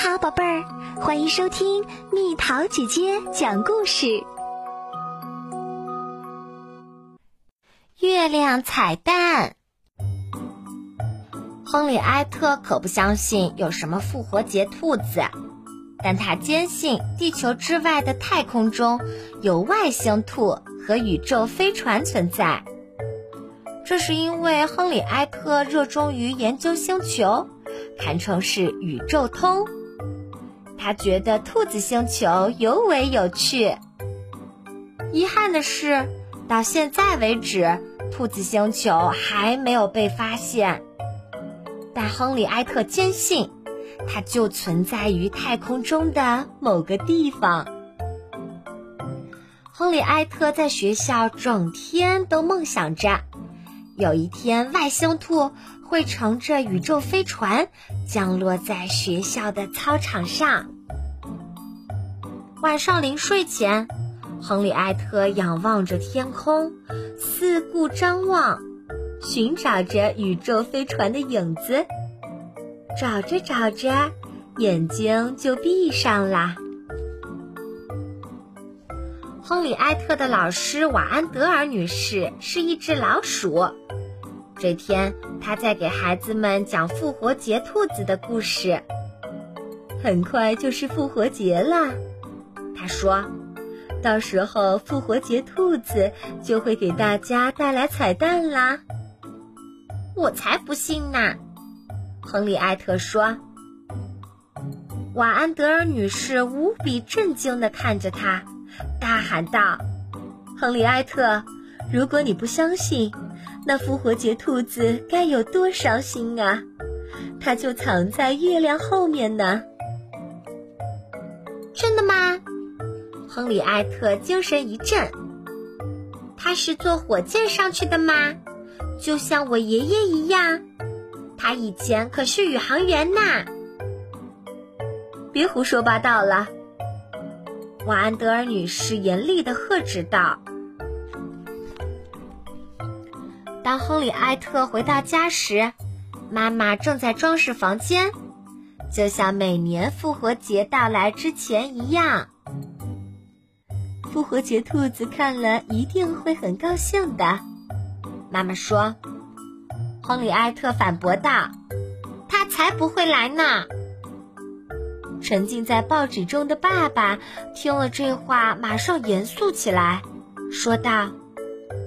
好，宝贝儿，欢迎收听蜜桃姐姐讲故事。月亮彩蛋。亨利埃特可不相信有什么复活节兔子，但他坚信地球之外的太空中有外星兔和宇宙飞船存在。这是因为亨利埃特热衷于研究星球，堪称是宇宙通。他觉得兔子星球尤为有趣。遗憾的是，到现在为止，兔子星球还没有被发现。但亨利埃特坚信，它就存在于太空中的某个地方。亨利埃特在学校整天都梦想着，有一天外星兔会乘着宇宙飞船降落在学校的操场上。晚上临睡前，亨利埃特仰望着天空，四顾张望。寻找着宇宙飞船的影子，找着找着，眼睛就闭上了。亨利埃特的老师瓦安德尔女士是一只老鼠。这天，她在给孩子们讲复活节兔子的故事。很快就是复活节了，她说：“到时候复活节兔子就会给大家带来彩蛋啦。”我才不信呢，亨利埃特说。瓦安德尔女士无比震惊的看着他，大喊道：“亨利埃特，如果你不相信，那复活节兔子该有多伤心啊！它就藏在月亮后面呢。”真的吗？亨利埃特精神一振。他是坐火箭上去的吗？就像我爷爷一样，他以前可是宇航员呐。别胡说八道了，瓦安德尔女士严厉的呵斥道。当亨利埃特回到家时，妈妈正在装饰房间，就像每年复活节到来之前一样。复活节兔子看了一定会很高兴的。妈妈说：“亨利埃特反驳道，他才不会来呢。”沉浸在报纸中的爸爸听了这话，马上严肃起来，说道：“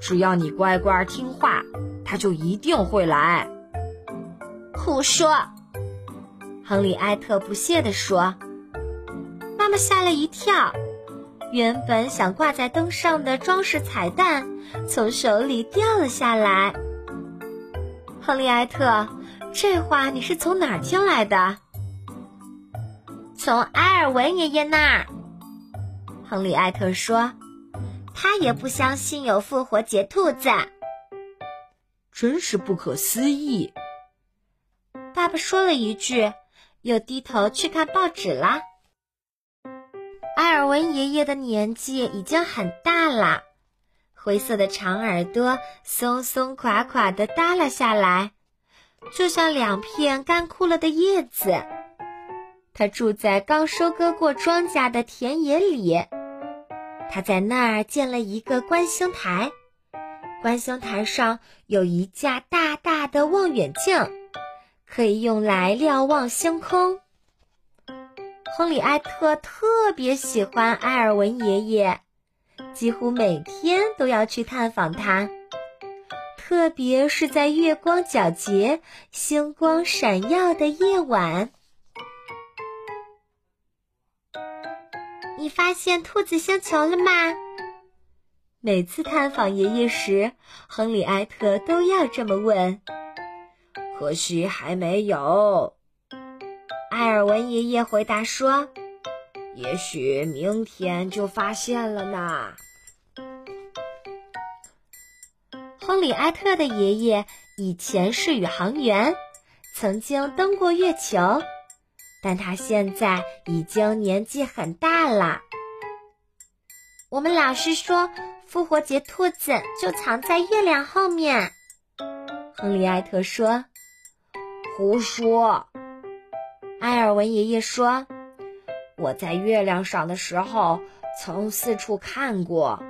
只要你乖乖听话，他就一定会来。”胡说！亨利埃特不屑地说。妈妈吓了一跳。原本想挂在灯上的装饰彩蛋，从手里掉了下来。亨利埃特，这话你是从哪儿听来的？从埃尔文爷爷那儿。亨利艾特说，他也不相信有复活节兔子。真是不可思议。爸爸说了一句，又低头去看报纸啦。埃尔文爷爷的年纪已经很大了，灰色的长耳朵松松垮垮的耷拉下来，就像两片干枯了的叶子。他住在刚收割过庄稼的田野里，他在那儿建了一个观星台，观星台上有一架大大的望远镜，可以用来瞭望星空。亨利埃特特别喜欢埃尔文爷爷，几乎每天都要去探访他，特别是在月光皎洁、星光闪耀的夜晚。你发现兔子星球了吗？每次探访爷爷时，亨利埃特都要这么问。可惜还没有。埃尔文爷爷回答说：“也许明天就发现了呢。”亨利埃特的爷爷以前是宇航员，曾经登过月球，但他现在已经年纪很大了。我们老师说，复活节兔子就藏在月亮后面。亨利埃特说：“胡说。”埃尔文爷爷说：“我在月亮上的时候，曾四处看过，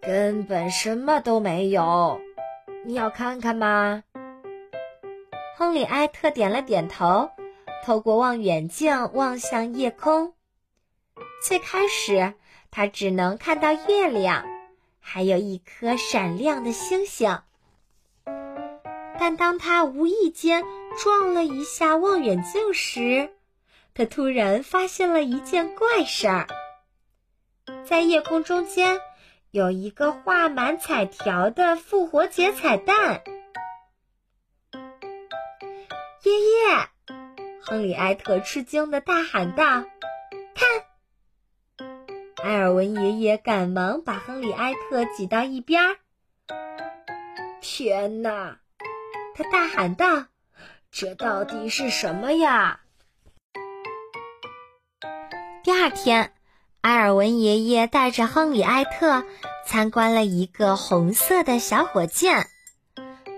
根本什么都没有。你要看看吗？”亨利埃特点了点头，透过望远镜望向夜空。最开始，他只能看到月亮，还有一颗闪亮的星星。但当他无意间撞了一下望远镜时，他突然发现了一件怪事儿：在夜空中间有一个画满彩条的复活节彩蛋。亨利埃特吃惊的大喊道：“看！”埃尔文爷爷赶忙把亨利埃特挤到一边儿。天哪！他大喊道：“这到底是什么呀？”第二天，埃尔文爷爷带着亨利埃特参观了一个红色的小火箭，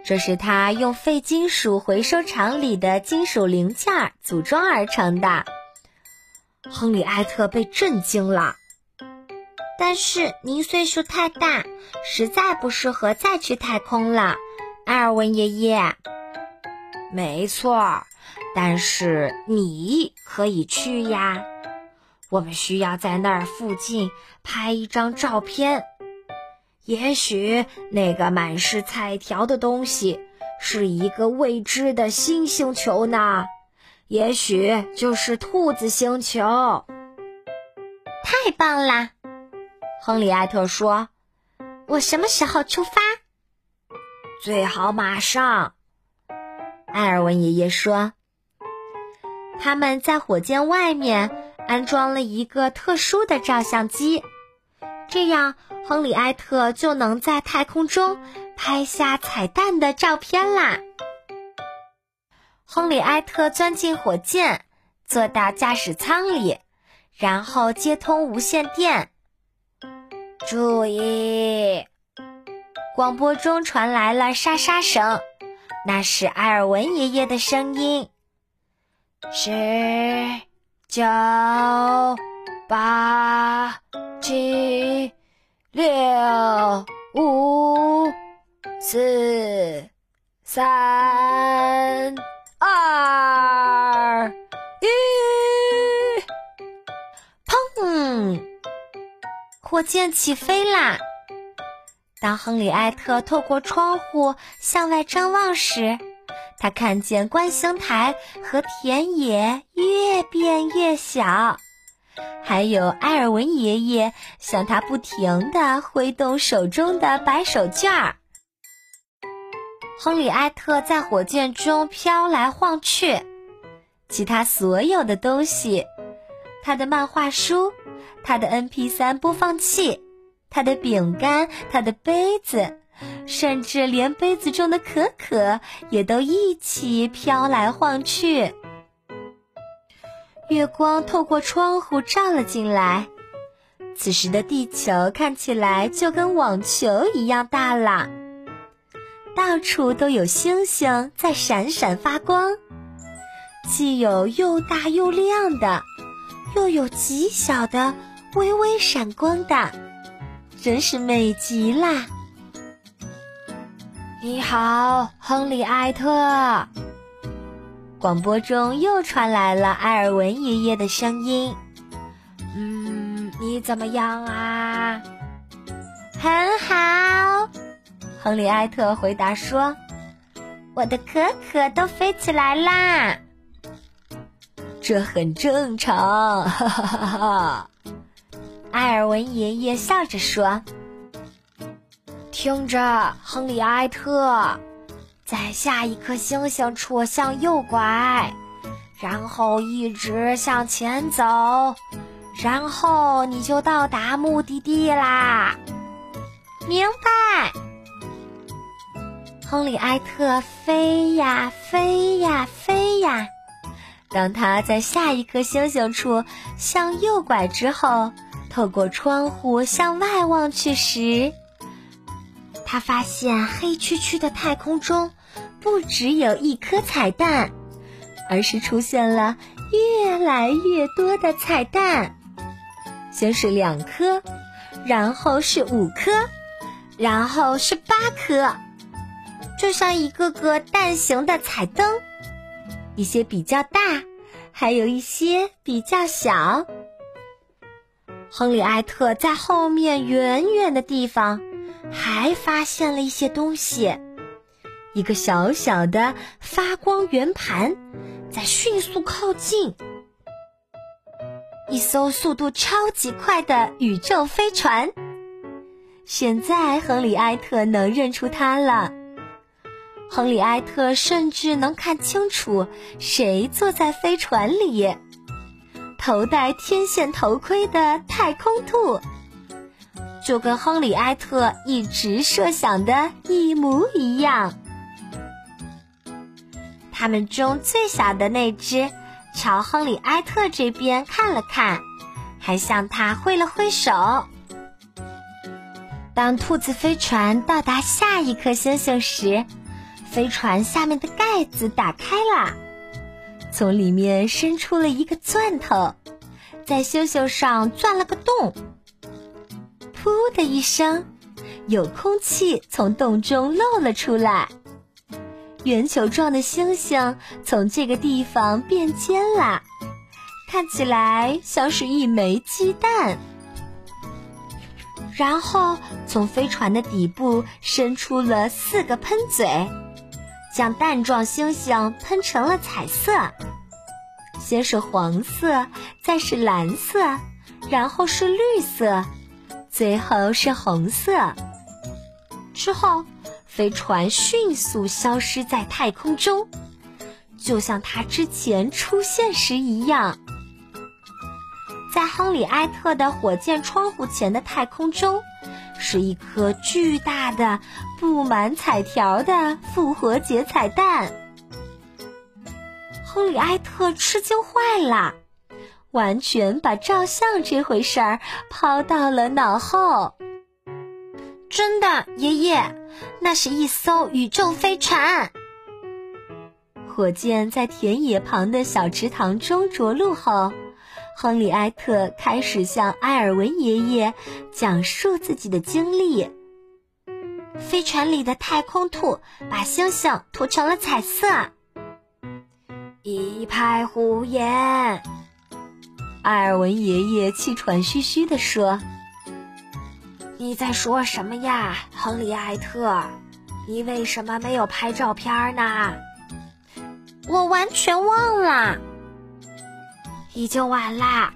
这是他用废金属回收厂里的金属零件组装而成的。亨利埃特被震惊了，但是您岁数太大，实在不适合再去太空了。埃尔文爷爷，没错，但是你可以去呀。我们需要在那儿附近拍一张照片。也许那个满是彩条的东西是一个未知的新星球呢，也许就是兔子星球。太棒啦！亨利艾特说：“我什么时候出发？”最好马上。艾尔文爷爷说：“他们在火箭外面。”安装了一个特殊的照相机，这样亨利埃特就能在太空中拍下彩蛋的照片啦。亨利埃特钻进火箭，坐到驾驶舱里，然后接通无线电。注意！广播中传来了沙沙声，那是埃尔文爷爷的声音。十。九、八、七、六、五、四、三、二、一，砰！火箭起飞啦！当亨利埃特透过窗户向外张望时，他看见观星台和田野越变越小，还有埃尔文爷爷向他不停地挥动手中的白手绢儿。亨利埃特在火箭中飘来晃去，其他所有的东西——他的漫画书、他的 MP3 播放器、他的饼干、他的杯子。甚至连杯子中的可可也都一起飘来晃去。月光透过窗户照了进来，此时的地球看起来就跟网球一样大了。到处都有星星在闪闪发光，既有又大又亮的，又有极小的微微闪光的，真是美极啦！你好，亨利埃特。广播中又传来了埃尔文爷爷的声音。嗯，你怎么样啊？很好，亨利埃特回答说：“我的可可都飞起来啦。”这很正常，哈哈哈哈！埃尔文爷爷笑着说。听着，亨利埃特，在下一颗星星处向右拐，然后一直向前走，然后你就到达目的地啦。明白。亨利埃特飞呀飞呀飞呀，当他在下一颗星星处向右拐之后，透过窗户向外望去时。他发现黑黢黢的太空中，不只有一颗彩蛋，而是出现了越来越多的彩蛋。先是两颗，然后是五颗，然后是八颗，就像一个个蛋形的彩灯，一些比较大，还有一些比较小。亨利埃特在后面远远的地方还发现了一些东西，一个小小的发光圆盘在迅速靠近。一艘速度超级快的宇宙飞船。现在，亨利埃特能认出它了。亨利埃特甚至能看清楚谁坐在飞船里。头戴天线头盔的太空兔，就跟亨利埃特一直设想的一模一样。他们中最小的那只。朝亨利埃特这边看了看，还向他挥了挥手。当兔子飞船到达下一颗星星时，飞船下面的盖子打开了，从里面伸出了一个钻头，在星星上钻了个洞。噗的一声，有空气从洞中漏了出来。圆球状的星星从这个地方变尖了，看起来像是一枚鸡蛋。然后从飞船的底部伸出了四个喷嘴，将蛋状星星喷成了彩色。先是黄色，再是蓝色，然后是绿色，最后是红色。之后。飞船迅速消失在太空中，就像它之前出现时一样。在亨利埃特的火箭窗户前的太空中，是一颗巨大的、布满彩条的复活节彩蛋。亨利埃特吃惊坏了，完全把照相这回事儿抛到了脑后。真的，爷爷，那是一艘宇宙飞船。火箭在田野旁的小池塘中着陆后，亨利埃特开始向埃尔文爷爷讲述自己的经历。飞船里的太空兔把星星涂成了彩色，一派胡言。埃尔文爷爷气喘吁吁地说。你在说什么呀，亨利埃特？你为什么没有拍照片呢？我完全忘了，已经晚啦。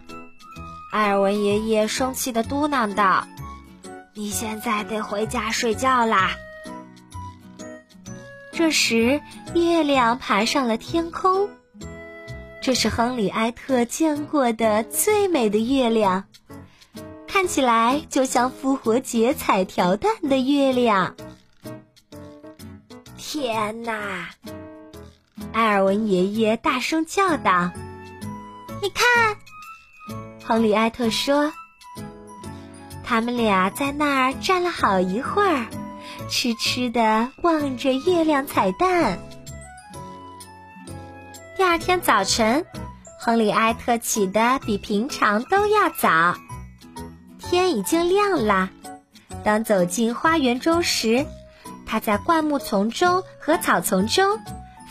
艾尔文爷爷生气的嘟囔道：“你现在得回家睡觉啦。”这时，月亮爬上了天空，这是亨利埃特见过的最美的月亮。看起来就像复活节彩条蛋的月亮。天哪！埃尔文爷爷大声叫道：“你看！”亨利埃特说：“他们俩在那儿站了好一会儿，痴痴的望着月亮彩蛋。”第二天早晨，亨利埃特起得比平常都要早。天已经亮了。当走进花园中时，他在灌木丛中和草丛中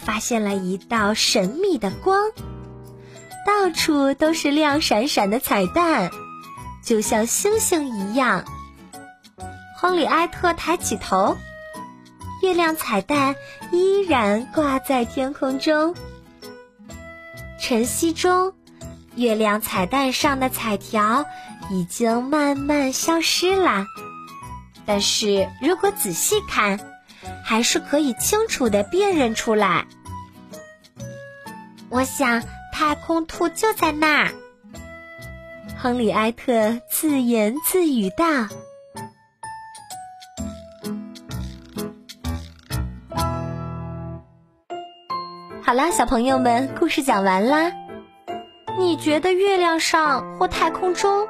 发现了一道神秘的光，到处都是亮闪闪的彩蛋，就像星星一样。亨利埃特抬起头，月亮彩蛋依然挂在天空中。晨曦中，月亮彩蛋上的彩条。已经慢慢消失了，但是如果仔细看，还是可以清楚的辨认出来。我想太空兔就在那儿。亨利埃特自言自语道：“好啦，小朋友们，故事讲完啦。你觉得月亮上或太空中？”